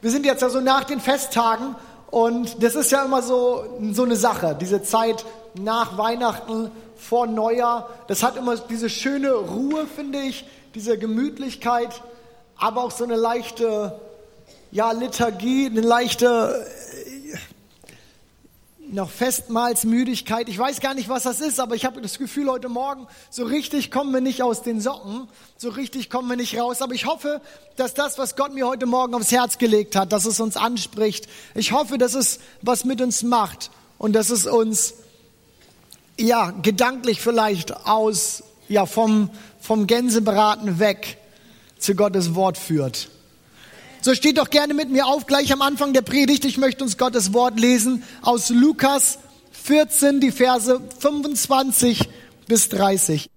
Wir sind jetzt also nach den Festtagen und das ist ja immer so, so eine Sache, diese Zeit nach Weihnachten, vor Neujahr. Das hat immer diese schöne Ruhe, finde ich, diese Gemütlichkeit, aber auch so eine leichte, ja, Liturgie, eine leichte noch Festmahlsmüdigkeit. Ich weiß gar nicht, was das ist, aber ich habe das Gefühl, heute Morgen, so richtig kommen wir nicht aus den Socken, so richtig kommen wir nicht raus. Aber ich hoffe, dass das, was Gott mir heute Morgen aufs Herz gelegt hat, dass es uns anspricht. Ich hoffe, dass es was mit uns macht und dass es uns, ja, gedanklich vielleicht aus, ja, vom, vom Gänsebraten weg zu Gottes Wort führt. So steht doch gerne mit mir auf, gleich am Anfang der Predigt. Ich möchte uns Gottes Wort lesen aus Lukas 14, die Verse 25 bis 30.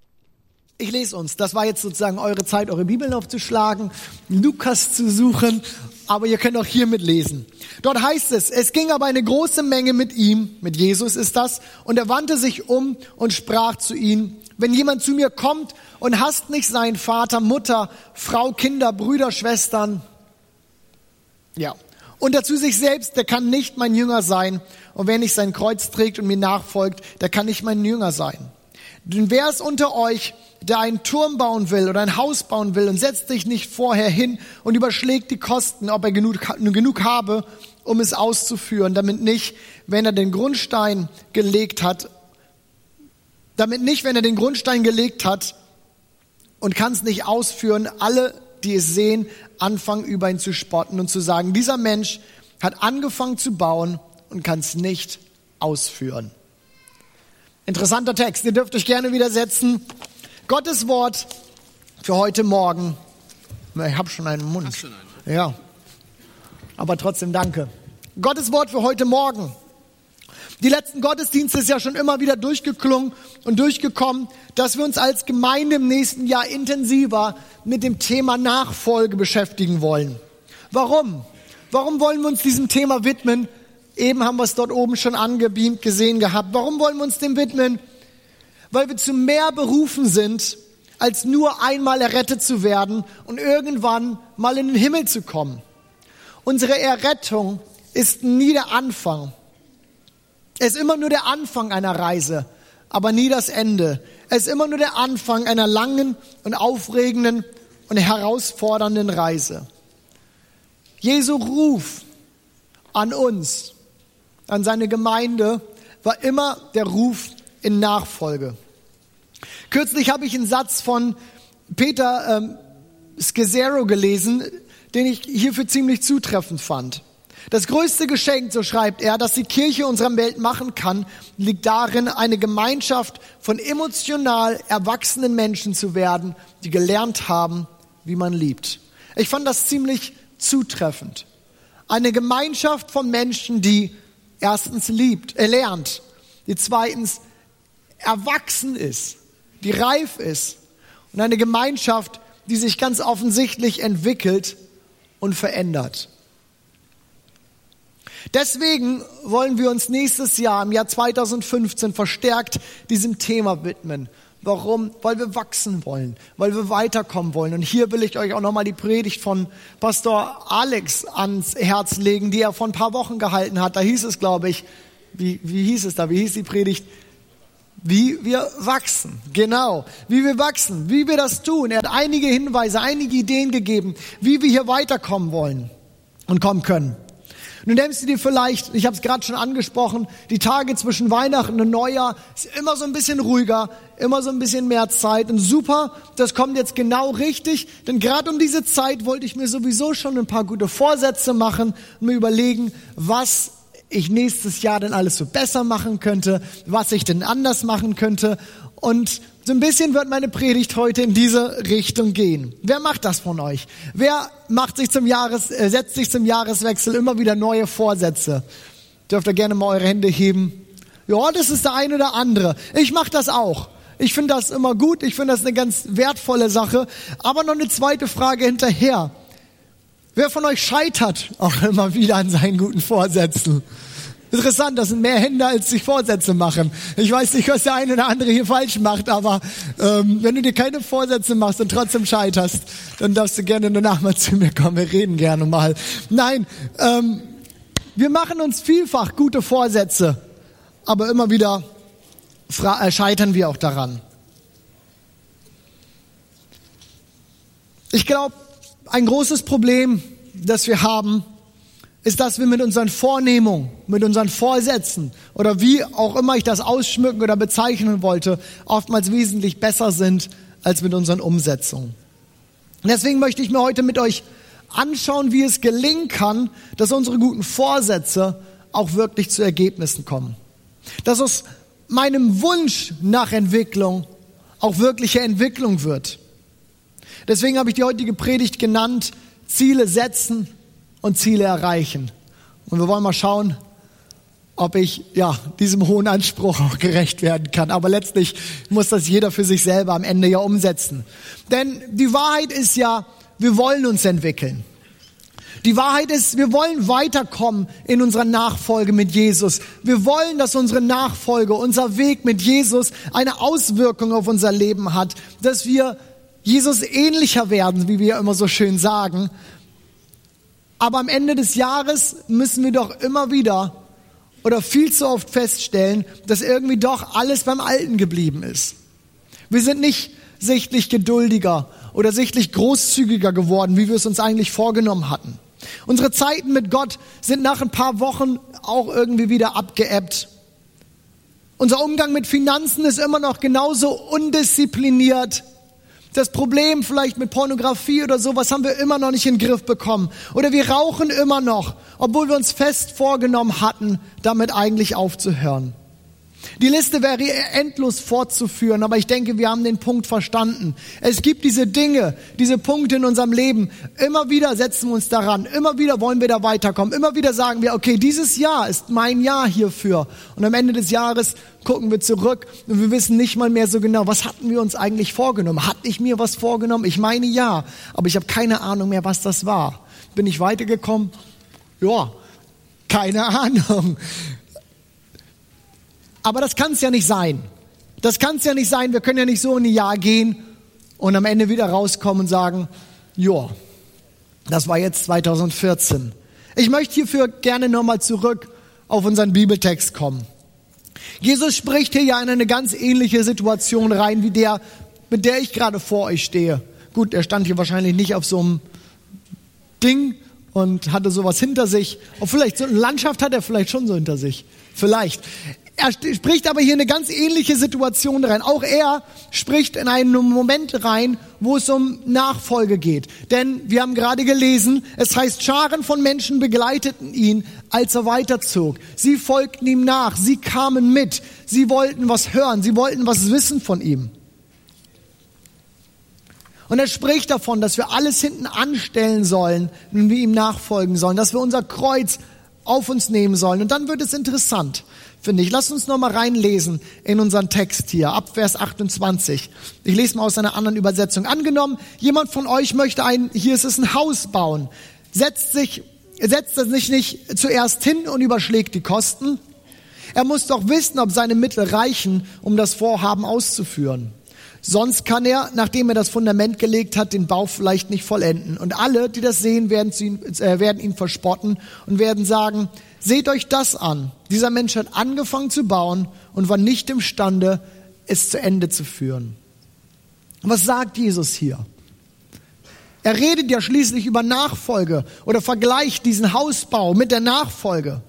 Ich lese uns. Das war jetzt sozusagen eure Zeit, eure Bibeln aufzuschlagen, Lukas zu suchen, aber ihr könnt auch hier mitlesen. Dort heißt es, es ging aber eine große Menge mit ihm, mit Jesus ist das, und er wandte sich um und sprach zu ihnen, wenn jemand zu mir kommt und hasst nicht seinen Vater, Mutter, Frau, Kinder, Brüder, Schwestern, ja. Und dazu sich selbst, der kann nicht mein Jünger sein. Und wer nicht sein Kreuz trägt und mir nachfolgt, der kann nicht mein Jünger sein. Denn wer ist unter euch, der einen Turm bauen will oder ein Haus bauen will und setzt sich nicht vorher hin und überschlägt die Kosten, ob er genug, genug habe, um es auszuführen, damit nicht, wenn er den Grundstein gelegt hat, damit nicht, wenn er den Grundstein gelegt hat und kann es nicht ausführen, alle die es sehen, anfangen über ihn zu spotten und zu sagen, dieser Mensch hat angefangen zu bauen und kann es nicht ausführen. Interessanter Text, ihr dürft euch gerne widersetzen. Gottes Wort für heute Morgen. Ich habe schon einen Mund. Hast schon einen? Ja. Aber trotzdem danke. Gottes Wort für heute Morgen. Die letzten Gottesdienste ist ja schon immer wieder durchgeklungen und durchgekommen, dass wir uns als Gemeinde im nächsten Jahr intensiver mit dem Thema Nachfolge beschäftigen wollen. Warum? Warum wollen wir uns diesem Thema widmen? Eben haben wir es dort oben schon angebeamt gesehen gehabt. Warum wollen wir uns dem widmen? Weil wir zu mehr berufen sind, als nur einmal errettet zu werden und irgendwann mal in den Himmel zu kommen. Unsere Errettung ist nie der Anfang. Es ist immer nur der Anfang einer Reise, aber nie das Ende. Es ist immer nur der Anfang einer langen und aufregenden und herausfordernden Reise. Jesu Ruf an uns, an seine Gemeinde, war immer der Ruf in Nachfolge. Kürzlich habe ich einen Satz von Peter ähm, Scazzaro gelesen, den ich hierfür ziemlich zutreffend fand. Das größte Geschenk, so schreibt er, das die Kirche unserer Welt machen kann, liegt darin, eine Gemeinschaft von emotional erwachsenen Menschen zu werden, die gelernt haben, wie man liebt. Ich fand das ziemlich zutreffend. Eine Gemeinschaft von Menschen, die erstens liebt, er lernt, die zweitens erwachsen ist, die reif ist und eine Gemeinschaft, die sich ganz offensichtlich entwickelt und verändert. Deswegen wollen wir uns nächstes Jahr, im Jahr 2015, verstärkt diesem Thema widmen. Warum? Weil wir wachsen wollen, weil wir weiterkommen wollen. Und hier will ich euch auch nochmal die Predigt von Pastor Alex ans Herz legen, die er vor ein paar Wochen gehalten hat. Da hieß es, glaube ich, wie, wie hieß es da? Wie hieß die Predigt? Wie wir wachsen. Genau. Wie wir wachsen. Wie wir das tun. Er hat einige Hinweise, einige Ideen gegeben, wie wir hier weiterkommen wollen und kommen können. Nun denkst du dir vielleicht, ich habe es gerade schon angesprochen, die Tage zwischen Weihnachten und Neujahr ist immer so ein bisschen ruhiger, immer so ein bisschen mehr Zeit. Und super, das kommt jetzt genau richtig, denn gerade um diese Zeit wollte ich mir sowieso schon ein paar gute Vorsätze machen und mir überlegen, was ich nächstes Jahr denn alles so besser machen könnte, was ich denn anders machen könnte. Und so ein bisschen wird meine Predigt heute in diese Richtung gehen. Wer macht das von euch? Wer macht sich zum Jahres, äh, setzt sich zum Jahreswechsel immer wieder neue Vorsätze? Dürft ihr gerne mal eure Hände heben. Ja, das ist der eine oder andere. Ich mache das auch. Ich finde das immer gut. Ich finde das eine ganz wertvolle Sache. Aber noch eine zweite Frage hinterher. Wer von euch scheitert auch immer wieder an seinen guten Vorsätzen? Interessant, das sind mehr Hände, als sich Vorsätze machen. Ich weiß nicht, was der eine oder andere hier falsch macht, aber ähm, wenn du dir keine Vorsätze machst und trotzdem scheiterst, dann darfst du gerne danach mal zu mir kommen. Wir reden gerne mal. Nein, ähm, wir machen uns vielfach gute Vorsätze, aber immer wieder äh, scheitern wir auch daran. Ich glaube, ein großes Problem, das wir haben, ist, dass wir mit unseren Vornehmungen, mit unseren Vorsätzen oder wie auch immer ich das ausschmücken oder bezeichnen wollte, oftmals wesentlich besser sind als mit unseren Umsetzungen. Deswegen möchte ich mir heute mit euch anschauen, wie es gelingen kann, dass unsere guten Vorsätze auch wirklich zu Ergebnissen kommen. Dass aus meinem Wunsch nach Entwicklung auch wirkliche Entwicklung wird. Deswegen habe ich die heutige Predigt genannt, Ziele setzen und Ziele erreichen. Und wir wollen mal schauen, ob ich ja diesem hohen Anspruch auch gerecht werden kann. Aber letztlich muss das jeder für sich selber am Ende ja umsetzen. Denn die Wahrheit ist ja, wir wollen uns entwickeln. Die Wahrheit ist, wir wollen weiterkommen in unserer Nachfolge mit Jesus. Wir wollen, dass unsere Nachfolge, unser Weg mit Jesus eine Auswirkung auf unser Leben hat, dass wir Jesus ähnlicher werden, wie wir immer so schön sagen, aber am Ende des Jahres müssen wir doch immer wieder oder viel zu oft feststellen, dass irgendwie doch alles beim Alten geblieben ist. Wir sind nicht sichtlich geduldiger oder sichtlich großzügiger geworden, wie wir es uns eigentlich vorgenommen hatten. Unsere Zeiten mit Gott sind nach ein paar Wochen auch irgendwie wieder abgeebbt. Unser Umgang mit Finanzen ist immer noch genauso undiszipliniert das Problem vielleicht mit Pornografie oder sowas haben wir immer noch nicht in den Griff bekommen. Oder wir rauchen immer noch, obwohl wir uns fest vorgenommen hatten, damit eigentlich aufzuhören. Die Liste wäre endlos fortzuführen, aber ich denke, wir haben den Punkt verstanden. Es gibt diese Dinge, diese Punkte in unserem Leben. Immer wieder setzen wir uns daran. Immer wieder wollen wir da weiterkommen. Immer wieder sagen wir, okay, dieses Jahr ist mein Jahr hierfür. Und am Ende des Jahres gucken wir zurück und wir wissen nicht mal mehr so genau, was hatten wir uns eigentlich vorgenommen? Hatte ich mir was vorgenommen? Ich meine ja, aber ich habe keine Ahnung mehr, was das war. Bin ich weitergekommen? Ja, keine Ahnung. Aber das kann es ja nicht sein. Das kann es ja nicht sein. Wir können ja nicht so in ein Jahr gehen und am Ende wieder rauskommen und sagen, ja, das war jetzt 2014. Ich möchte hierfür gerne nochmal zurück auf unseren Bibeltext kommen. Jesus spricht hier ja in eine ganz ähnliche Situation rein, wie der, mit der ich gerade vor euch stehe. Gut, er stand hier wahrscheinlich nicht auf so einem Ding und hatte sowas hinter sich. Und vielleicht so eine Landschaft hat er vielleicht schon so hinter sich. Vielleicht. Er spricht aber hier eine ganz ähnliche Situation rein. Auch er spricht in einen Moment rein, wo es um Nachfolge geht. Denn wir haben gerade gelesen, es heißt, Scharen von Menschen begleiteten ihn, als er weiterzog. Sie folgten ihm nach, sie kamen mit, sie wollten was hören, sie wollten was wissen von ihm. Und er spricht davon, dass wir alles hinten anstellen sollen, wenn wir ihm nachfolgen sollen, dass wir unser Kreuz auf uns nehmen sollen. Und dann wird es interessant finde ich. Lass uns noch mal reinlesen in unseren Text hier, ab Vers 28. Ich lese mal aus einer anderen Übersetzung. Angenommen, jemand von euch möchte ein, hier ist es ein Haus bauen, setzt sich, setzt es sich nicht zuerst hin und überschlägt die Kosten. Er muss doch wissen, ob seine Mittel reichen, um das Vorhaben auszuführen. Sonst kann er, nachdem er das Fundament gelegt hat, den Bau vielleicht nicht vollenden. Und alle, die das sehen, werden, ihn, äh, werden ihn verspotten und werden sagen, seht euch das an. Dieser Mensch hat angefangen zu bauen und war nicht imstande, es zu Ende zu führen. Was sagt Jesus hier? Er redet ja schließlich über Nachfolge oder vergleicht diesen Hausbau mit der Nachfolge.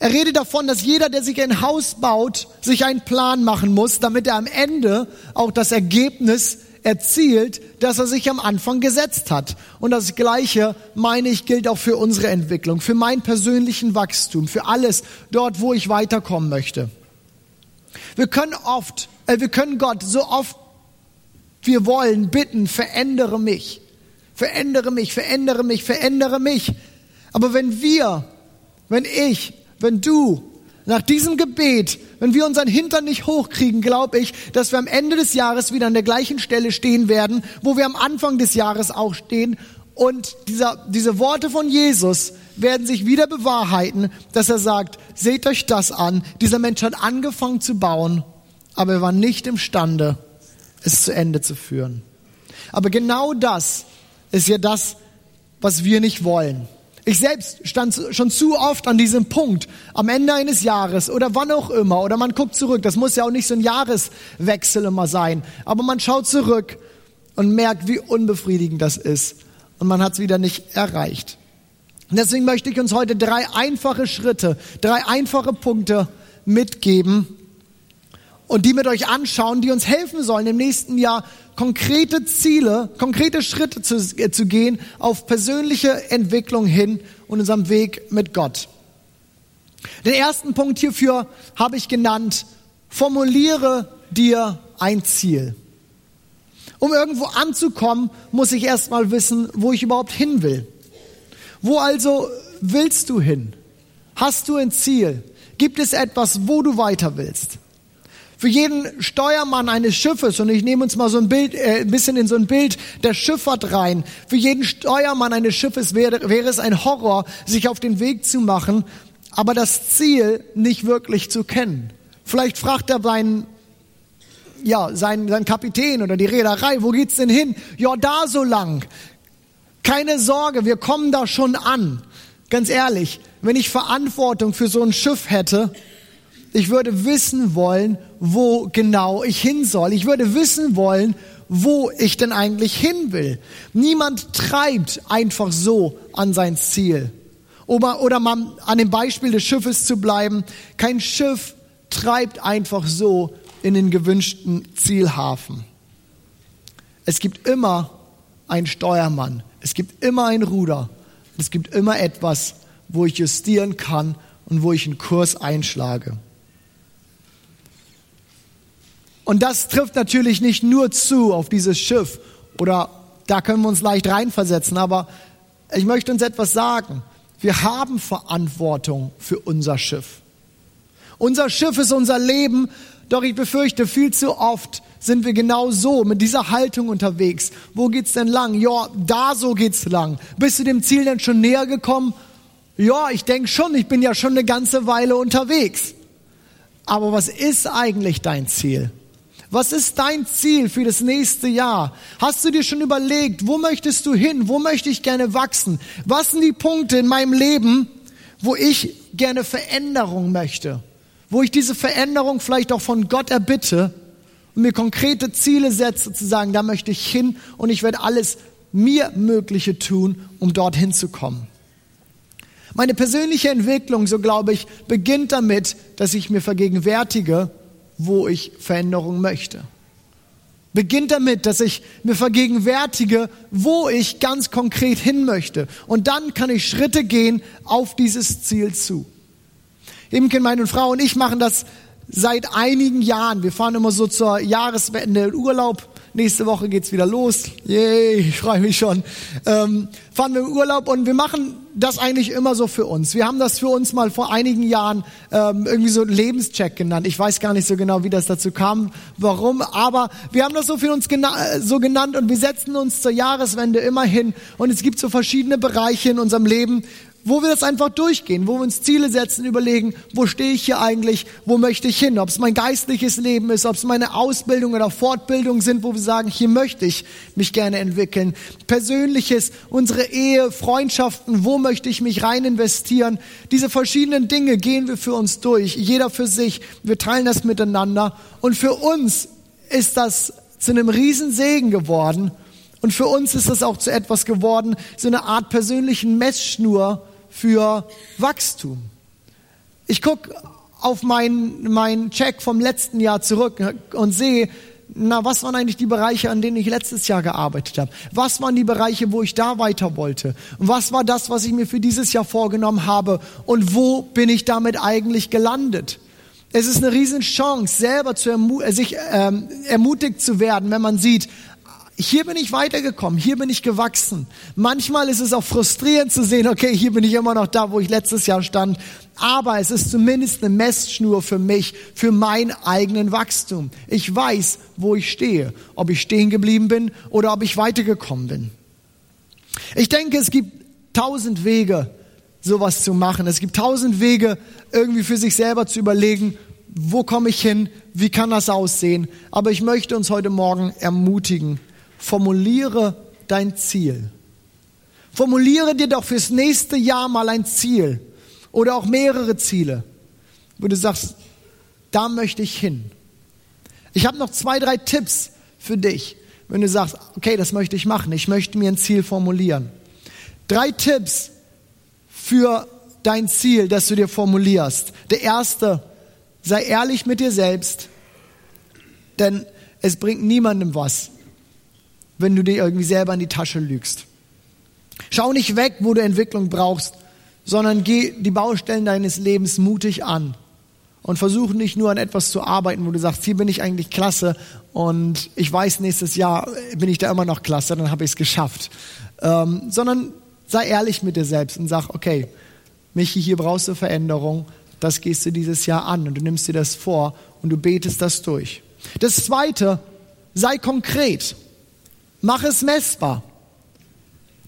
Er redet davon, dass jeder, der sich ein Haus baut, sich einen Plan machen muss, damit er am Ende auch das Ergebnis erzielt, das er sich am Anfang gesetzt hat. Und das Gleiche, meine ich, gilt auch für unsere Entwicklung, für meinen persönlichen Wachstum, für alles dort, wo ich weiterkommen möchte. Wir können oft, äh, wir können Gott so oft wir wollen bitten, verändere mich, verändere mich, verändere mich, verändere mich. Aber wenn wir, wenn ich wenn du nach diesem Gebet, wenn wir unseren Hintern nicht hochkriegen, glaube ich, dass wir am Ende des Jahres wieder an der gleichen Stelle stehen werden, wo wir am Anfang des Jahres auch stehen. Und dieser, diese Worte von Jesus werden sich wieder bewahrheiten, dass er sagt, seht euch das an, dieser Mensch hat angefangen zu bauen, aber er war nicht imstande, es zu Ende zu führen. Aber genau das ist ja das, was wir nicht wollen. Ich selbst stand schon zu oft an diesem Punkt, am Ende eines Jahres oder wann auch immer, oder man guckt zurück, das muss ja auch nicht so ein Jahreswechsel immer sein, aber man schaut zurück und merkt, wie unbefriedigend das ist. Und man hat es wieder nicht erreicht. Und deswegen möchte ich uns heute drei einfache Schritte, drei einfache Punkte mitgeben und die mit euch anschauen, die uns helfen sollen, im nächsten Jahr konkrete Ziele, konkrete Schritte zu, äh, zu gehen auf persönliche Entwicklung hin und unserem Weg mit Gott. Den ersten Punkt hierfür habe ich genannt, formuliere dir ein Ziel. Um irgendwo anzukommen, muss ich erstmal wissen, wo ich überhaupt hin will. Wo also willst du hin? Hast du ein Ziel? Gibt es etwas, wo du weiter willst? Für jeden Steuermann eines Schiffes, und ich nehme uns mal so ein Bild, äh, ein bisschen in so ein Bild der Schifffahrt rein. Für jeden Steuermann eines Schiffes wäre, wäre es ein Horror, sich auf den Weg zu machen, aber das Ziel nicht wirklich zu kennen. Vielleicht fragt er seinen ja, sein, sein Kapitän oder die Reederei, wo geht's denn hin? Ja, da so lang. Keine Sorge, wir kommen da schon an. Ganz ehrlich, wenn ich Verantwortung für so ein Schiff hätte, ich würde wissen wollen, wo genau ich hin soll. Ich würde wissen wollen, wo ich denn eigentlich hin will. Niemand treibt einfach so an sein Ziel. Oder, oder mal an dem Beispiel des Schiffes zu bleiben. Kein Schiff treibt einfach so in den gewünschten Zielhafen. Es gibt immer einen Steuermann, es gibt immer ein Ruder, es gibt immer etwas, wo ich justieren kann und wo ich einen Kurs einschlage. Und das trifft natürlich nicht nur zu auf dieses Schiff oder da können wir uns leicht reinversetzen, aber ich möchte uns etwas sagen. Wir haben Verantwortung für unser Schiff. Unser Schiff ist unser Leben doch ich befürchte, viel zu oft sind wir genau so mit dieser Haltung unterwegs. Wo geht's denn lang? Ja, da so geht's lang. Bist du dem Ziel denn schon näher gekommen? Ja, ich denke schon, ich bin ja schon eine ganze Weile unterwegs. Aber was ist eigentlich dein Ziel? Was ist dein Ziel für das nächste Jahr? Hast du dir schon überlegt, wo möchtest du hin? Wo möchte ich gerne wachsen? Was sind die Punkte in meinem Leben, wo ich gerne Veränderung möchte? wo ich diese Veränderung vielleicht auch von Gott erbitte und mir konkrete Ziele setze, zu sagen, da möchte ich hin und ich werde alles mir Mögliche tun, um dorthin zu kommen. Meine persönliche Entwicklung, so glaube ich, beginnt damit, dass ich mir vergegenwärtige, wo ich Veränderung möchte. Beginnt damit, dass ich mir vergegenwärtige, wo ich ganz konkret hin möchte. Und dann kann ich Schritte gehen auf dieses Ziel zu. Imken, meine Frau und ich machen das seit einigen Jahren. Wir fahren immer so zur Jahreswende in Urlaub. Nächste Woche geht's wieder los. Yay, ich freue mich schon. Ähm, fahren wir in Urlaub und wir machen das eigentlich immer so für uns. Wir haben das für uns mal vor einigen Jahren ähm, irgendwie so Lebenscheck genannt. Ich weiß gar nicht so genau, wie das dazu kam, warum, aber wir haben das so für uns gena äh, so genannt und wir setzen uns zur Jahreswende immer hin und es gibt so verschiedene Bereiche in unserem Leben, wo wir das einfach durchgehen, wo wir uns Ziele setzen, überlegen, wo stehe ich hier eigentlich, wo möchte ich hin, ob es mein geistliches Leben ist, ob es meine Ausbildung oder Fortbildung sind, wo wir sagen, hier möchte ich mich gerne entwickeln, persönliches, unsere Ehe, Freundschaften, wo möchte ich mich rein investieren, diese verschiedenen Dinge gehen wir für uns durch, jeder für sich, wir teilen das miteinander. Und für uns ist das zu einem Riesensegen geworden. Und für uns ist das auch zu etwas geworden, so eine Art persönlichen Messschnur, für Wachstum. Ich gucke auf meinen mein Check vom letzten Jahr zurück und sehe, na, was waren eigentlich die Bereiche, an denen ich letztes Jahr gearbeitet habe? Was waren die Bereiche, wo ich da weiter wollte? Und was war das, was ich mir für dieses Jahr vorgenommen habe? Und wo bin ich damit eigentlich gelandet? Es ist eine Riesenchance, selber zu ermu sich ähm, ermutigt zu werden, wenn man sieht, hier bin ich weitergekommen, hier bin ich gewachsen. Manchmal ist es auch frustrierend zu sehen, okay, hier bin ich immer noch da, wo ich letztes Jahr stand, aber es ist zumindest eine Messschnur für mich, für mein eigenen Wachstum. Ich weiß, wo ich stehe, ob ich stehen geblieben bin oder ob ich weitergekommen bin. Ich denke, es gibt tausend Wege, sowas zu machen. Es gibt tausend Wege, irgendwie für sich selber zu überlegen, wo komme ich hin, wie kann das aussehen. Aber ich möchte uns heute Morgen ermutigen, formuliere dein Ziel. Formuliere dir doch fürs nächste Jahr mal ein Ziel oder auch mehrere Ziele, wo du sagst, da möchte ich hin. Ich habe noch zwei, drei Tipps für dich, wenn du sagst, okay, das möchte ich machen, ich möchte mir ein Ziel formulieren. Drei Tipps für dein Ziel, das du dir formulierst. Der erste, sei ehrlich mit dir selbst, denn es bringt niemandem was, wenn du dir irgendwie selber in die Tasche lügst. Schau nicht weg, wo du Entwicklung brauchst, sondern geh die Baustellen deines Lebens mutig an und versuch nicht nur an etwas zu arbeiten, wo du sagst, hier bin ich eigentlich klasse und ich weiß, nächstes Jahr bin ich da immer noch klasse, dann habe ich es geschafft. Ähm, sondern sei ehrlich mit dir selbst und sag, okay, Michi, hier brauchst du Veränderung, das gehst du dieses Jahr an und du nimmst dir das vor und du betest das durch. Das zweite, sei konkret. Mach es messbar.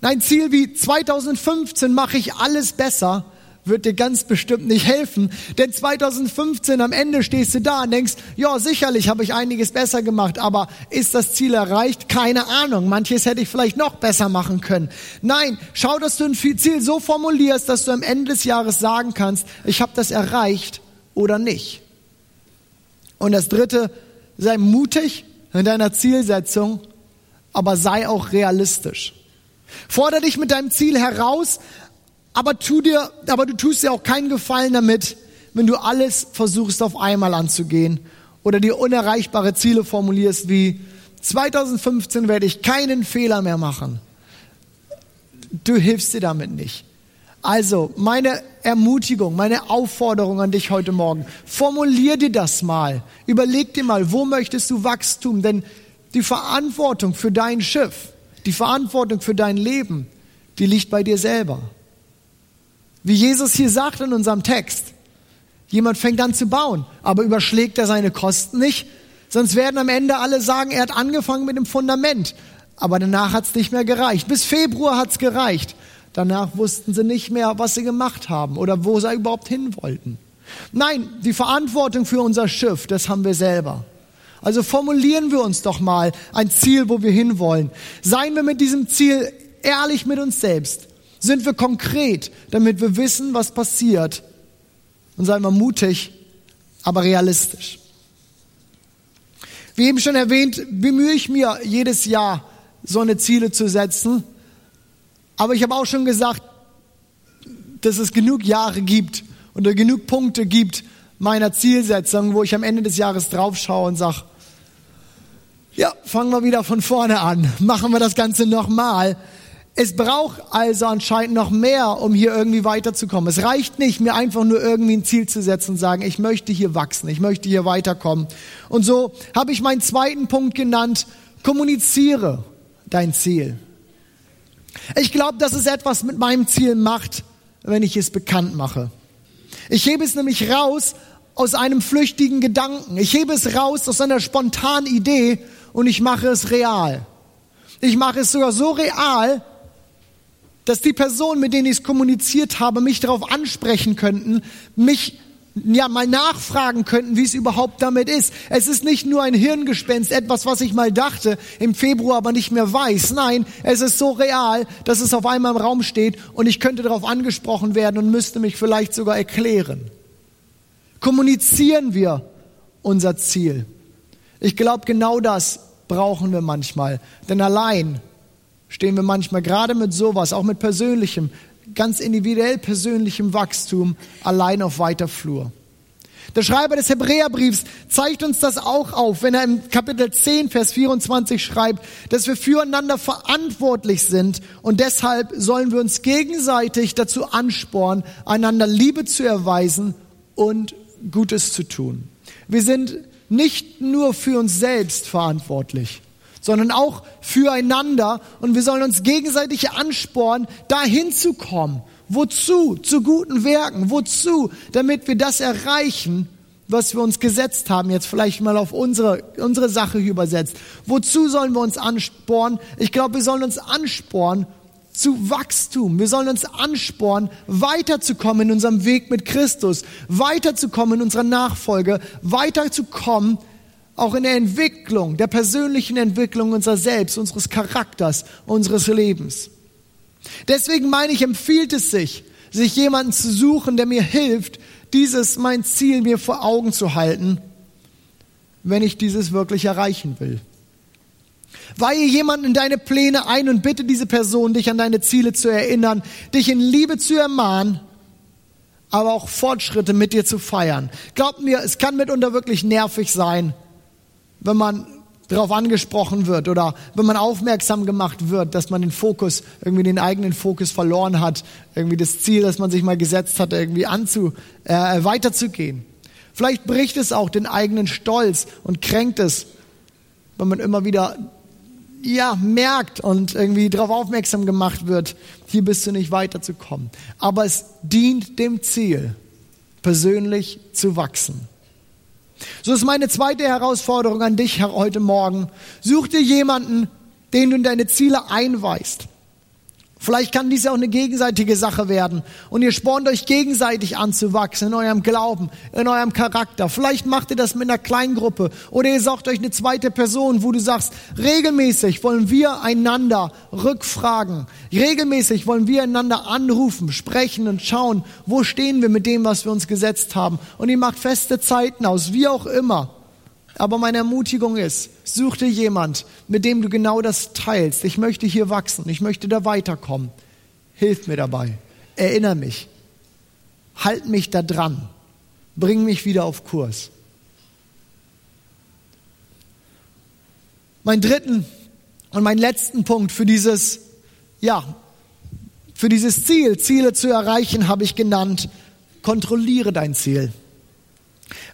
Ein Ziel wie 2015 mache ich alles besser, wird dir ganz bestimmt nicht helfen. Denn 2015 am Ende stehst du da und denkst, ja, sicherlich habe ich einiges besser gemacht, aber ist das Ziel erreicht? Keine Ahnung. Manches hätte ich vielleicht noch besser machen können. Nein, schau, dass du ein Ziel so formulierst, dass du am Ende des Jahres sagen kannst, ich habe das erreicht oder nicht. Und das dritte, sei mutig in deiner Zielsetzung, aber sei auch realistisch. Forder dich mit deinem Ziel heraus, aber tu dir, aber du tust dir auch keinen Gefallen damit, wenn du alles versuchst auf einmal anzugehen oder dir unerreichbare Ziele formulierst wie 2015 werde ich keinen Fehler mehr machen. Du hilfst dir damit nicht. Also, meine Ermutigung, meine Aufforderung an dich heute Morgen, formulier dir das mal. Überleg dir mal, wo möchtest du Wachstum? Denn die Verantwortung für dein Schiff, die Verantwortung für dein Leben, die liegt bei dir selber. Wie Jesus hier sagt in unserem Text, jemand fängt an zu bauen, aber überschlägt er seine Kosten nicht, sonst werden am Ende alle sagen, er hat angefangen mit dem Fundament, aber danach hat es nicht mehr gereicht. Bis Februar hat es gereicht. Danach wussten sie nicht mehr, was sie gemacht haben oder wo sie überhaupt hin wollten. Nein, die Verantwortung für unser Schiff, das haben wir selber. Also formulieren wir uns doch mal ein Ziel, wo wir hinwollen. Seien wir mit diesem Ziel ehrlich mit uns selbst. Sind wir konkret, damit wir wissen, was passiert. Und seien wir mutig, aber realistisch. Wie eben schon erwähnt, bemühe ich mir jedes Jahr, so eine Ziele zu setzen. Aber ich habe auch schon gesagt, dass es genug Jahre gibt oder genug Punkte gibt meiner Zielsetzung, wo ich am Ende des Jahres draufschaue und sage, ja, fangen wir wieder von vorne an. Machen wir das Ganze nochmal. Es braucht also anscheinend noch mehr, um hier irgendwie weiterzukommen. Es reicht nicht, mir einfach nur irgendwie ein Ziel zu setzen und sagen, ich möchte hier wachsen, ich möchte hier weiterkommen. Und so habe ich meinen zweiten Punkt genannt, kommuniziere dein Ziel. Ich glaube, dass es etwas mit meinem Ziel macht, wenn ich es bekannt mache. Ich hebe es nämlich raus aus einem flüchtigen Gedanken. Ich hebe es raus aus einer spontanen Idee und ich mache es real. Ich mache es sogar so real, dass die Personen, mit denen ich es kommuniziert habe, mich darauf ansprechen könnten, mich ja mal nachfragen könnten, wie es überhaupt damit ist. Es ist nicht nur ein Hirngespenst, etwas, was ich mal dachte, im Februar aber nicht mehr weiß. Nein, es ist so real, dass es auf einmal im Raum steht und ich könnte darauf angesprochen werden und müsste mich vielleicht sogar erklären. Kommunizieren wir unser Ziel. Ich glaube, genau das brauchen wir manchmal. Denn allein stehen wir manchmal gerade mit sowas, auch mit persönlichem, ganz individuell persönlichem Wachstum, allein auf weiter Flur. Der Schreiber des Hebräerbriefs zeigt uns das auch auf, wenn er im Kapitel 10, Vers 24 schreibt, dass wir füreinander verantwortlich sind und deshalb sollen wir uns gegenseitig dazu anspornen, einander Liebe zu erweisen und Gutes zu tun. Wir sind nicht nur für uns selbst verantwortlich, sondern auch füreinander und wir sollen uns gegenseitig anspornen, dahin zu kommen. Wozu? Zu guten Werken. Wozu? Damit wir das erreichen, was wir uns gesetzt haben, jetzt vielleicht mal auf unsere, unsere Sache übersetzt. Wozu sollen wir uns anspornen? Ich glaube, wir sollen uns anspornen zu Wachstum. Wir sollen uns anspornen, weiterzukommen in unserem Weg mit Christus, weiterzukommen in unserer Nachfolge, weiterzukommen auch in der Entwicklung, der persönlichen Entwicklung unserer selbst, unseres Charakters, unseres Lebens. Deswegen meine ich, empfiehlt es sich, sich jemanden zu suchen, der mir hilft, dieses mein Ziel mir vor Augen zu halten, wenn ich dieses wirklich erreichen will. Weihe jemanden in deine Pläne ein und bitte diese Person, dich an deine Ziele zu erinnern, dich in Liebe zu ermahnen, aber auch Fortschritte mit dir zu feiern. Glaubt mir, es kann mitunter wirklich nervig sein, wenn man darauf angesprochen wird oder wenn man aufmerksam gemacht wird, dass man den Fokus, irgendwie den eigenen Fokus verloren hat, irgendwie das Ziel, das man sich mal gesetzt hat, irgendwie anzu, äh, weiterzugehen. Vielleicht bricht es auch den eigenen Stolz und kränkt es, wenn man immer wieder ja, merkt und irgendwie darauf aufmerksam gemacht wird, hier bist du nicht weiterzukommen. Aber es dient dem Ziel, persönlich zu wachsen. So ist meine zweite Herausforderung an dich heute Morgen. Such dir jemanden, den du in deine Ziele einweist. Vielleicht kann dies auch eine gegenseitige Sache werden. Und ihr spornt euch gegenseitig an zu wachsen in eurem Glauben, in eurem Charakter. Vielleicht macht ihr das mit einer Kleingruppe. Oder ihr sucht euch eine zweite Person, wo du sagst, regelmäßig wollen wir einander rückfragen. Regelmäßig wollen wir einander anrufen, sprechen und schauen, wo stehen wir mit dem, was wir uns gesetzt haben. Und ihr macht feste Zeiten aus, wie auch immer. Aber meine Ermutigung ist, such dir jemand, mit dem du genau das teilst. Ich möchte hier wachsen, ich möchte da weiterkommen. Hilf mir dabei, erinnere mich, halt mich da dran, bring mich wieder auf Kurs. Mein dritten und meinen letzten Punkt für dieses, ja, für dieses Ziel, Ziele zu erreichen, habe ich genannt, kontrolliere dein Ziel.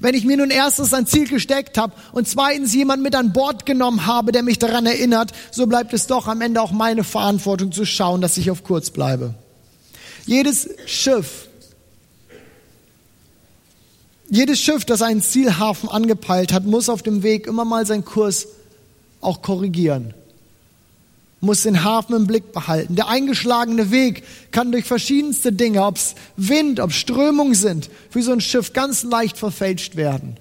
Wenn ich mir nun erstens ein Ziel gesteckt habe und zweitens jemand mit an Bord genommen habe, der mich daran erinnert, so bleibt es doch am Ende auch meine Verantwortung zu schauen, dass ich auf Kurs bleibe. Jedes Schiff, jedes Schiff, das einen Zielhafen angepeilt hat, muss auf dem Weg immer mal seinen Kurs auch korrigieren muss den Hafen im Blick behalten. Der eingeschlagene Weg kann durch verschiedenste Dinge, ob es Wind, ob Strömung sind, für so ein Schiff ganz leicht verfälscht werden.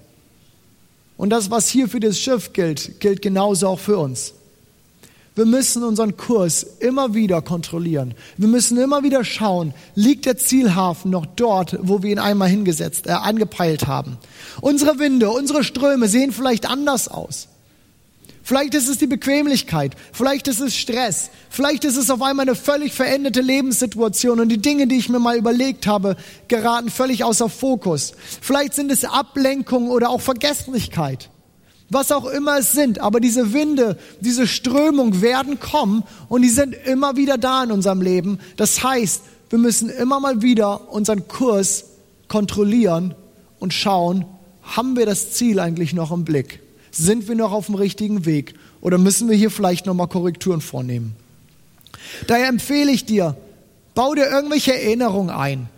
Und das, was hier für das Schiff gilt, gilt genauso auch für uns. Wir müssen unseren Kurs immer wieder kontrollieren. Wir müssen immer wieder schauen, liegt der Zielhafen noch dort, wo wir ihn einmal hingesetzt, äh, angepeilt haben. Unsere Winde, unsere Ströme sehen vielleicht anders aus. Vielleicht ist es die Bequemlichkeit, vielleicht ist es Stress, vielleicht ist es auf einmal eine völlig veränderte Lebenssituation und die Dinge, die ich mir mal überlegt habe, geraten völlig außer Fokus. Vielleicht sind es Ablenkung oder auch Vergesslichkeit. Was auch immer es sind, aber diese Winde, diese Strömung werden kommen und die sind immer wieder da in unserem Leben. Das heißt, wir müssen immer mal wieder unseren Kurs kontrollieren und schauen, haben wir das Ziel eigentlich noch im Blick? Sind wir noch auf dem richtigen Weg oder müssen wir hier vielleicht nochmal Korrekturen vornehmen? Daher empfehle ich dir, bau dir irgendwelche Erinnerungen ein.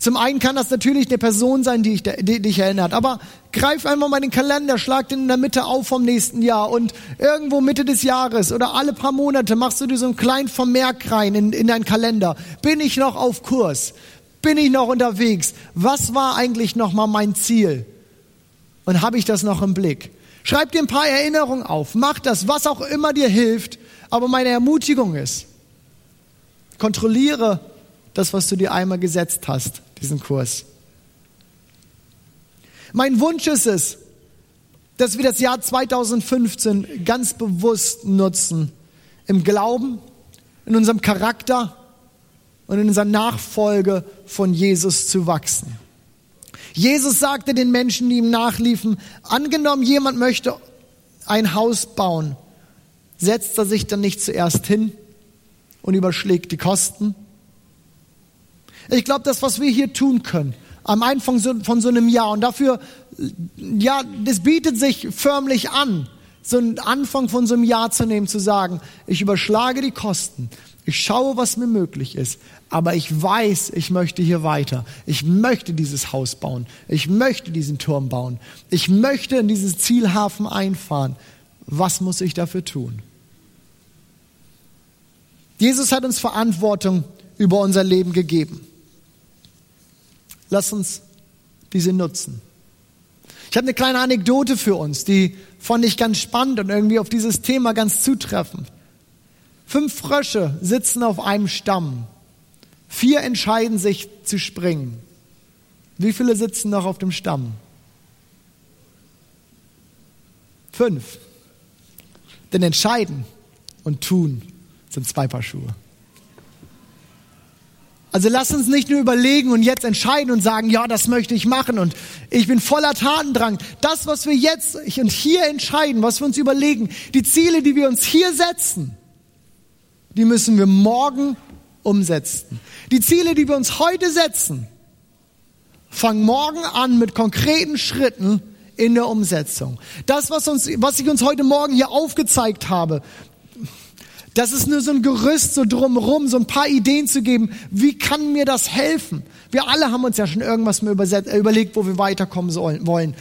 Zum einen kann das natürlich eine Person sein, die, dich die dich erinnert, aber greif einfach mal den Kalender, schlag den in der Mitte auf vom nächsten Jahr und irgendwo Mitte des Jahres oder alle paar Monate machst du dir so einen kleinen Vermerk rein in, in deinen Kalender. Bin ich noch auf Kurs? Bin ich noch unterwegs? Was war eigentlich nochmal mein Ziel? Und habe ich das noch im Blick? Schreib dir ein paar Erinnerungen auf. Mach das, was auch immer dir hilft. Aber meine Ermutigung ist, kontrolliere das, was du dir einmal gesetzt hast, diesen Kurs. Mein Wunsch ist es, dass wir das Jahr 2015 ganz bewusst nutzen, im Glauben, in unserem Charakter und in unserer Nachfolge von Jesus zu wachsen. Jesus sagte den Menschen, die ihm nachliefen, angenommen jemand möchte ein Haus bauen, setzt er sich dann nicht zuerst hin und überschlägt die Kosten? Ich glaube, das, was wir hier tun können, am Anfang von so einem Jahr, und dafür, ja, das bietet sich förmlich an, so einen Anfang von so einem Jahr zu nehmen, zu sagen, ich überschlage die Kosten, ich schaue, was mir möglich ist, aber ich weiß, ich möchte hier weiter. Ich möchte dieses Haus bauen. Ich möchte diesen Turm bauen. Ich möchte in dieses Zielhafen einfahren. Was muss ich dafür tun? Jesus hat uns Verantwortung über unser Leben gegeben. Lass uns diese nutzen. Ich habe eine kleine Anekdote für uns, die fand ich ganz spannend und irgendwie auf dieses Thema ganz zutreffend. Fünf Frösche sitzen auf einem Stamm. Vier entscheiden sich zu springen. Wie viele sitzen noch auf dem Stamm? Fünf. Denn entscheiden und tun sind zwei Paar Schuhe. Also lass uns nicht nur überlegen und jetzt entscheiden und sagen, ja, das möchte ich machen und ich bin voller Tatendrang. Das, was wir jetzt und hier entscheiden, was wir uns überlegen, die Ziele, die wir uns hier setzen, die müssen wir morgen umsetzen. Die Ziele, die wir uns heute setzen, fangen morgen an mit konkreten Schritten in der Umsetzung. Das, was, uns, was ich uns heute Morgen hier aufgezeigt habe, das ist nur so ein Gerüst so drumherum, so ein paar Ideen zu geben. Wie kann mir das helfen? Wir alle haben uns ja schon irgendwas überlegt, wo wir weiterkommen sollen, wollen.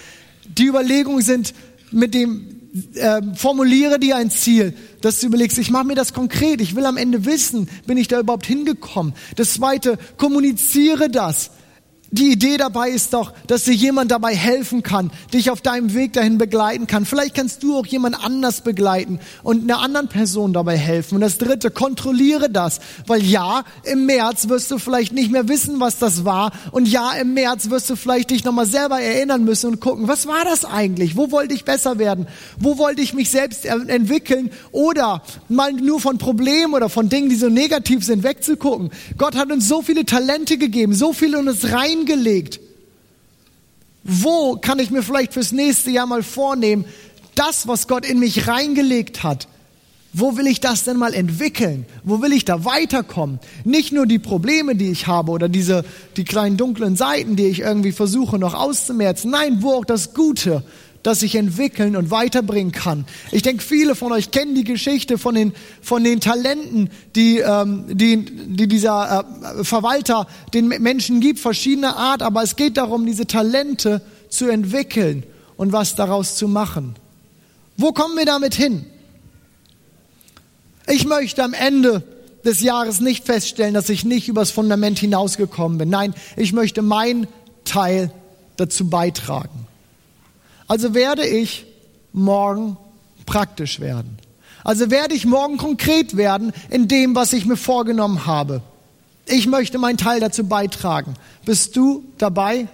Die Überlegungen sind mit dem, äh, formuliere dir ein Ziel, dass du überlegst, ich mache mir das konkret, ich will am Ende wissen, bin ich da überhaupt hingekommen. Das zweite, kommuniziere das. Die Idee dabei ist doch, dass dir jemand dabei helfen kann, dich auf deinem Weg dahin begleiten kann. Vielleicht kannst du auch jemand anders begleiten und einer anderen Person dabei helfen. Und das dritte, kontrolliere das. Weil ja, im März wirst du vielleicht nicht mehr wissen, was das war. Und ja, im März wirst du vielleicht dich nochmal selber erinnern müssen und gucken, was war das eigentlich? Wo wollte ich besser werden? Wo wollte ich mich selbst entwickeln? Oder mal nur von Problemen oder von Dingen, die so negativ sind, wegzugucken. Gott hat uns so viele Talente gegeben, so viel in uns rein hingelegt. Wo kann ich mir vielleicht fürs nächste Jahr mal vornehmen, das, was Gott in mich reingelegt hat, wo will ich das denn mal entwickeln? Wo will ich da weiterkommen? Nicht nur die Probleme, die ich habe oder diese, die kleinen dunklen Seiten, die ich irgendwie versuche noch auszumerzen. Nein, wo auch das Gute, das ich entwickeln und weiterbringen kann. Ich denke, viele von euch kennen die Geschichte von den, von den Talenten, die, ähm, die, die dieser äh, Verwalter den Menschen gibt, verschiedener Art, aber es geht darum, diese Talente zu entwickeln und was daraus zu machen. Wo kommen wir damit hin? Ich möchte am Ende des Jahres nicht feststellen, dass ich nicht übers Fundament hinausgekommen bin. Nein, ich möchte meinen Teil dazu beitragen. Also werde ich morgen praktisch werden. Also werde ich morgen konkret werden in dem, was ich mir vorgenommen habe. Ich möchte meinen Teil dazu beitragen. Bist du dabei?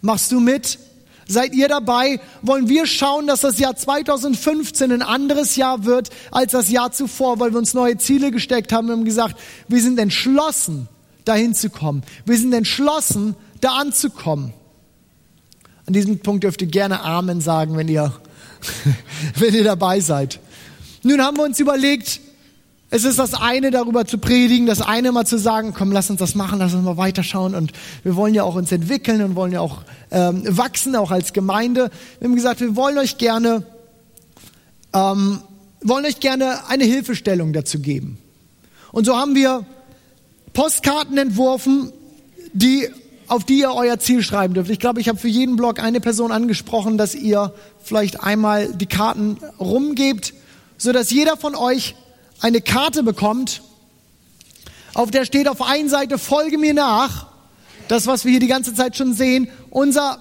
Machst du mit? Seid ihr dabei? Wollen wir schauen, dass das Jahr 2015 ein anderes Jahr wird als das Jahr zuvor, weil wir uns neue Ziele gesteckt haben und haben gesagt, wir sind entschlossen, dahin zu kommen. Wir sind entschlossen, da anzukommen. An diesem Punkt dürft ihr gerne Amen sagen, wenn ihr, wenn ihr dabei seid. Nun haben wir uns überlegt, es ist das eine, darüber zu predigen, das eine mal zu sagen, komm, lass uns das machen, lass uns mal weiterschauen und wir wollen ja auch uns entwickeln und wollen ja auch ähm, wachsen, auch als Gemeinde. Wir haben gesagt, wir wollen euch gerne, ähm, wollen euch gerne eine Hilfestellung dazu geben. Und so haben wir Postkarten entworfen, die auf die ihr euer Ziel schreiben dürft. Ich glaube, ich habe für jeden Blog eine Person angesprochen, dass ihr vielleicht einmal die Karten rumgebt, so dass jeder von euch eine Karte bekommt, auf der steht auf einer Seite Folge mir nach. Das, was wir hier die ganze Zeit schon sehen, unser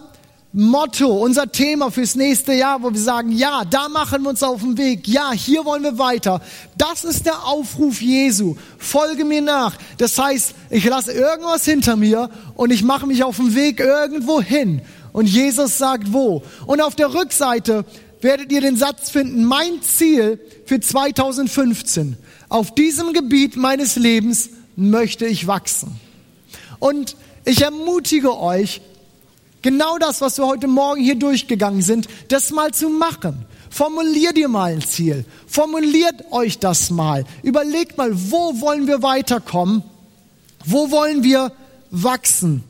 Motto, unser Thema fürs nächste Jahr, wo wir sagen, ja, da machen wir uns auf den Weg, ja, hier wollen wir weiter. Das ist der Aufruf Jesu. Folge mir nach. Das heißt, ich lasse irgendwas hinter mir und ich mache mich auf den Weg irgendwo hin. Und Jesus sagt wo. Und auf der Rückseite werdet ihr den Satz finden, mein Ziel für 2015. Auf diesem Gebiet meines Lebens möchte ich wachsen. Und ich ermutige euch, Genau das, was wir heute Morgen hier durchgegangen sind, das mal zu machen. Formuliert ihr mal ein Ziel. Formuliert euch das mal. Überlegt mal, wo wollen wir weiterkommen? Wo wollen wir wachsen?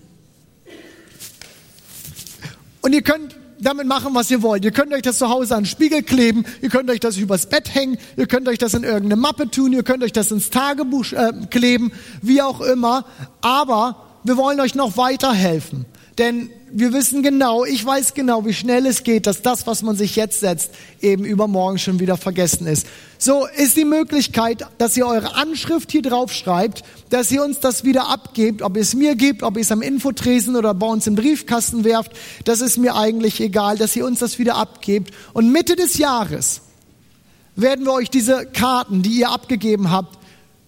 Und ihr könnt damit machen, was ihr wollt. Ihr könnt euch das zu Hause an den Spiegel kleben, ihr könnt euch das übers Bett hängen, ihr könnt euch das in irgendeine Mappe tun, ihr könnt euch das ins Tagebuch äh, kleben, wie auch immer. Aber wir wollen euch noch weiterhelfen. Denn wir wissen genau, ich weiß genau, wie schnell es geht, dass das, was man sich jetzt setzt, eben übermorgen schon wieder vergessen ist. So ist die Möglichkeit, dass ihr eure Anschrift hier drauf schreibt, dass ihr uns das wieder abgebt, ob ihr es mir gebt, ob ihr es am Infotresen oder bei uns im Briefkasten werft, das ist mir eigentlich egal, dass ihr uns das wieder abgebt. Und Mitte des Jahres werden wir euch diese Karten, die ihr abgegeben habt,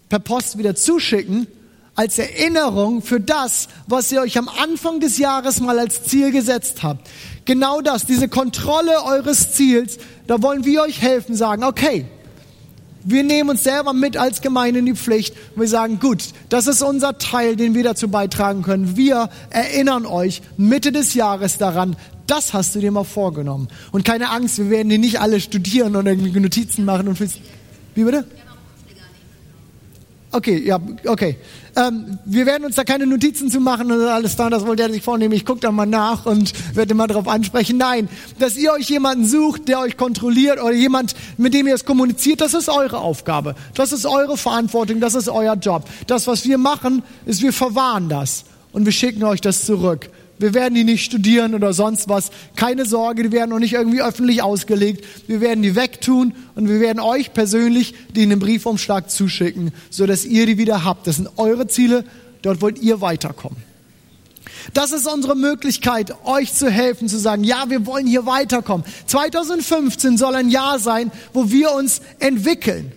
per Post wieder zuschicken als Erinnerung für das, was ihr euch am Anfang des Jahres mal als Ziel gesetzt habt. Genau das, diese Kontrolle eures Ziels, da wollen wir euch helfen, sagen, okay, wir nehmen uns selber mit als Gemeinde in die Pflicht und wir sagen, gut, das ist unser Teil, den wir dazu beitragen können. Wir erinnern euch Mitte des Jahres daran, das hast du dir mal vorgenommen. Und keine Angst, wir werden die nicht alle studieren und irgendwie Notizen machen und wie bitte? Okay, ja, okay. Ähm, wir werden uns da keine Notizen zu machen und alles da, das wollte er sich vornehmen. Ich gucke da mal nach und werde mal darauf ansprechen. Nein, dass ihr euch jemanden sucht, der euch kontrolliert oder jemand, mit dem ihr es kommuniziert, das ist eure Aufgabe. Das ist eure Verantwortung, das ist euer Job. Das, was wir machen, ist, wir verwahren das und wir schicken euch das zurück. Wir werden die nicht studieren oder sonst was. Keine Sorge, die werden noch nicht irgendwie öffentlich ausgelegt. Wir werden die wegtun und wir werden euch persönlich die in den Briefumschlag zuschicken, so dass ihr die wieder habt. Das sind eure Ziele. Dort wollt ihr weiterkommen. Das ist unsere Möglichkeit, euch zu helfen, zu sagen, ja, wir wollen hier weiterkommen. 2015 soll ein Jahr sein, wo wir uns entwickeln.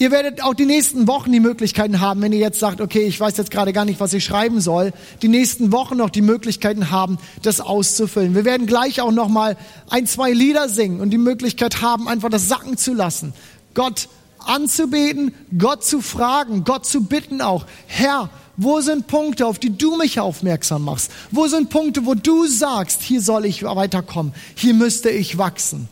Ihr werdet auch die nächsten Wochen die Möglichkeiten haben, wenn ihr jetzt sagt, okay, ich weiß jetzt gerade gar nicht, was ich schreiben soll, die nächsten Wochen noch die Möglichkeiten haben, das auszufüllen. Wir werden gleich auch noch mal ein, zwei Lieder singen und die Möglichkeit haben, einfach das sacken zu lassen. Gott anzubeten, Gott zu fragen, Gott zu bitten auch. Herr, wo sind Punkte, auf die du mich aufmerksam machst? Wo sind Punkte, wo du sagst, hier soll ich weiterkommen, hier müsste ich wachsen?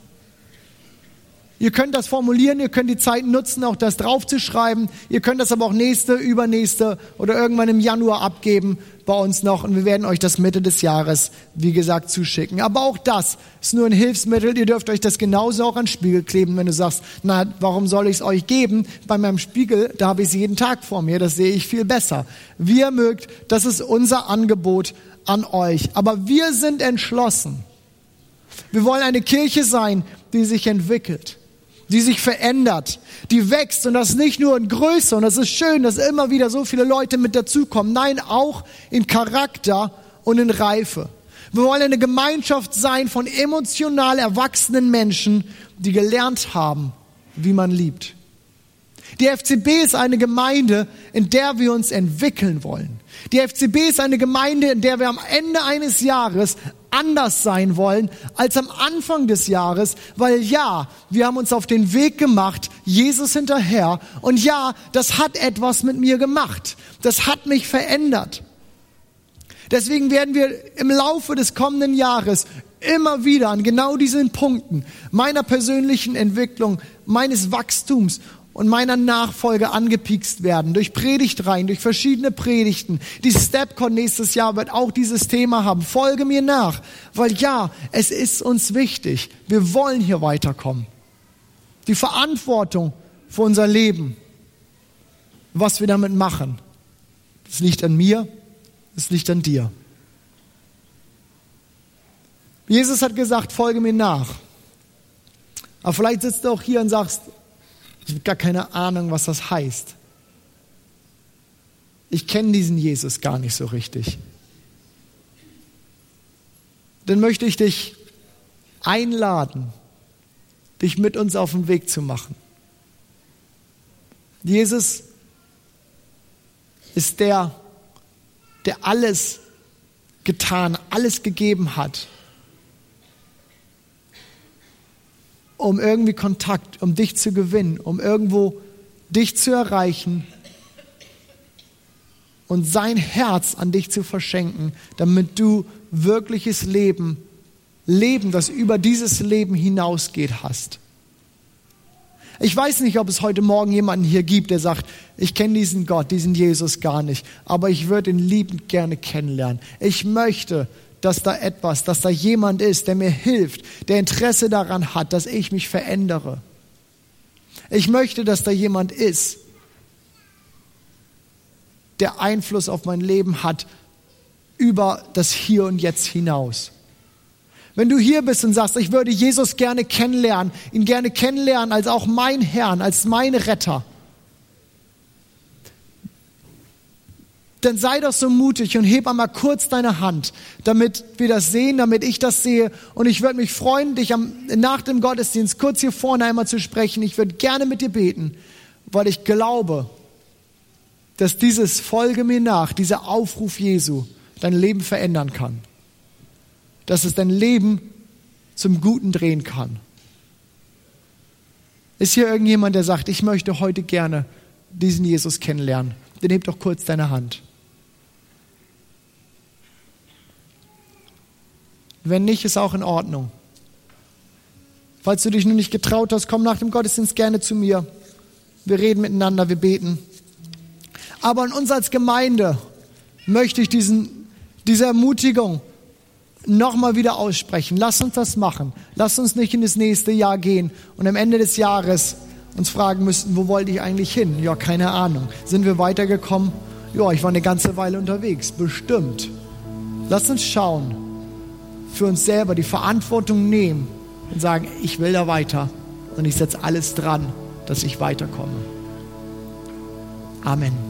Ihr könnt das formulieren, ihr könnt die Zeit nutzen, auch das draufzuschreiben. Ihr könnt das aber auch nächste, übernächste oder irgendwann im Januar abgeben bei uns noch und wir werden euch das Mitte des Jahres, wie gesagt, zuschicken. Aber auch das ist nur ein Hilfsmittel. Ihr dürft euch das genauso auch an den Spiegel kleben, wenn du sagst, na, warum soll ich es euch geben? Bei meinem Spiegel, da habe ich es jeden Tag vor mir, das sehe ich viel besser. Wie ihr mögt, das ist unser Angebot an euch. Aber wir sind entschlossen. Wir wollen eine Kirche sein, die sich entwickelt die sich verändert, die wächst und das nicht nur in Größe und das ist schön, dass immer wieder so viele Leute mit dazukommen, nein, auch in Charakter und in Reife. Wir wollen eine Gemeinschaft sein von emotional erwachsenen Menschen, die gelernt haben, wie man liebt. Die FCB ist eine Gemeinde, in der wir uns entwickeln wollen. Die FCB ist eine Gemeinde, in der wir am Ende eines Jahres anders sein wollen als am Anfang des Jahres, weil ja, wir haben uns auf den Weg gemacht, Jesus hinterher und ja, das hat etwas mit mir gemacht. Das hat mich verändert. Deswegen werden wir im Laufe des kommenden Jahres immer wieder an genau diesen Punkten meiner persönlichen Entwicklung, meines Wachstums und meiner Nachfolge angepiekst werden, durch Predigtreihen, durch verschiedene Predigten. Die Stepcon nächstes Jahr wird auch dieses Thema haben. Folge mir nach, weil ja, es ist uns wichtig. Wir wollen hier weiterkommen. Die Verantwortung für unser Leben, was wir damit machen, das liegt an mir, das liegt an dir. Jesus hat gesagt, folge mir nach. Aber vielleicht sitzt du auch hier und sagst, ich habe gar keine Ahnung, was das heißt. Ich kenne diesen Jesus gar nicht so richtig. Dann möchte ich dich einladen, dich mit uns auf den Weg zu machen. Jesus ist der, der alles getan, alles gegeben hat, um irgendwie Kontakt, um dich zu gewinnen, um irgendwo dich zu erreichen und sein Herz an dich zu verschenken, damit du wirkliches Leben, Leben, das über dieses Leben hinausgeht, hast. Ich weiß nicht, ob es heute Morgen jemanden hier gibt, der sagt, ich kenne diesen Gott, diesen Jesus gar nicht, aber ich würde ihn liebend gerne kennenlernen. Ich möchte, dass da etwas, dass da jemand ist, der mir hilft, der Interesse daran hat, dass ich mich verändere. Ich möchte, dass da jemand ist, der Einfluss auf mein Leben hat, über das Hier und Jetzt hinaus. Wenn du hier bist und sagst, ich würde Jesus gerne kennenlernen, ihn gerne kennenlernen als auch mein Herrn, als mein Retter, dann sei doch so mutig und heb einmal kurz deine Hand, damit wir das sehen, damit ich das sehe. Und ich würde mich freuen, dich am, nach dem Gottesdienst kurz hier vorne einmal zu sprechen. Ich würde gerne mit dir beten, weil ich glaube, dass dieses Folge mir nach, dieser Aufruf Jesu, dein Leben verändern kann. Dass es dein Leben zum Guten drehen kann. Ist hier irgendjemand, der sagt, ich möchte heute gerne diesen Jesus kennenlernen? Dann heb doch kurz deine Hand. Wenn nicht, ist auch in Ordnung. Falls du dich noch nicht getraut hast, komm nach dem Gottesdienst gerne zu mir. Wir reden miteinander, wir beten. Aber an uns als Gemeinde möchte ich diesen, diese Ermutigung nochmal wieder aussprechen. Lass uns das machen. Lass uns nicht in das nächste Jahr gehen und am Ende des Jahres uns fragen müssten, wo wollte ich eigentlich hin? Ja, keine Ahnung. Sind wir weitergekommen? Ja, ich war eine ganze Weile unterwegs. Bestimmt. Lass uns schauen, für uns selber die Verantwortung nehmen und sagen, ich will da weiter und ich setze alles dran, dass ich weiterkomme. Amen.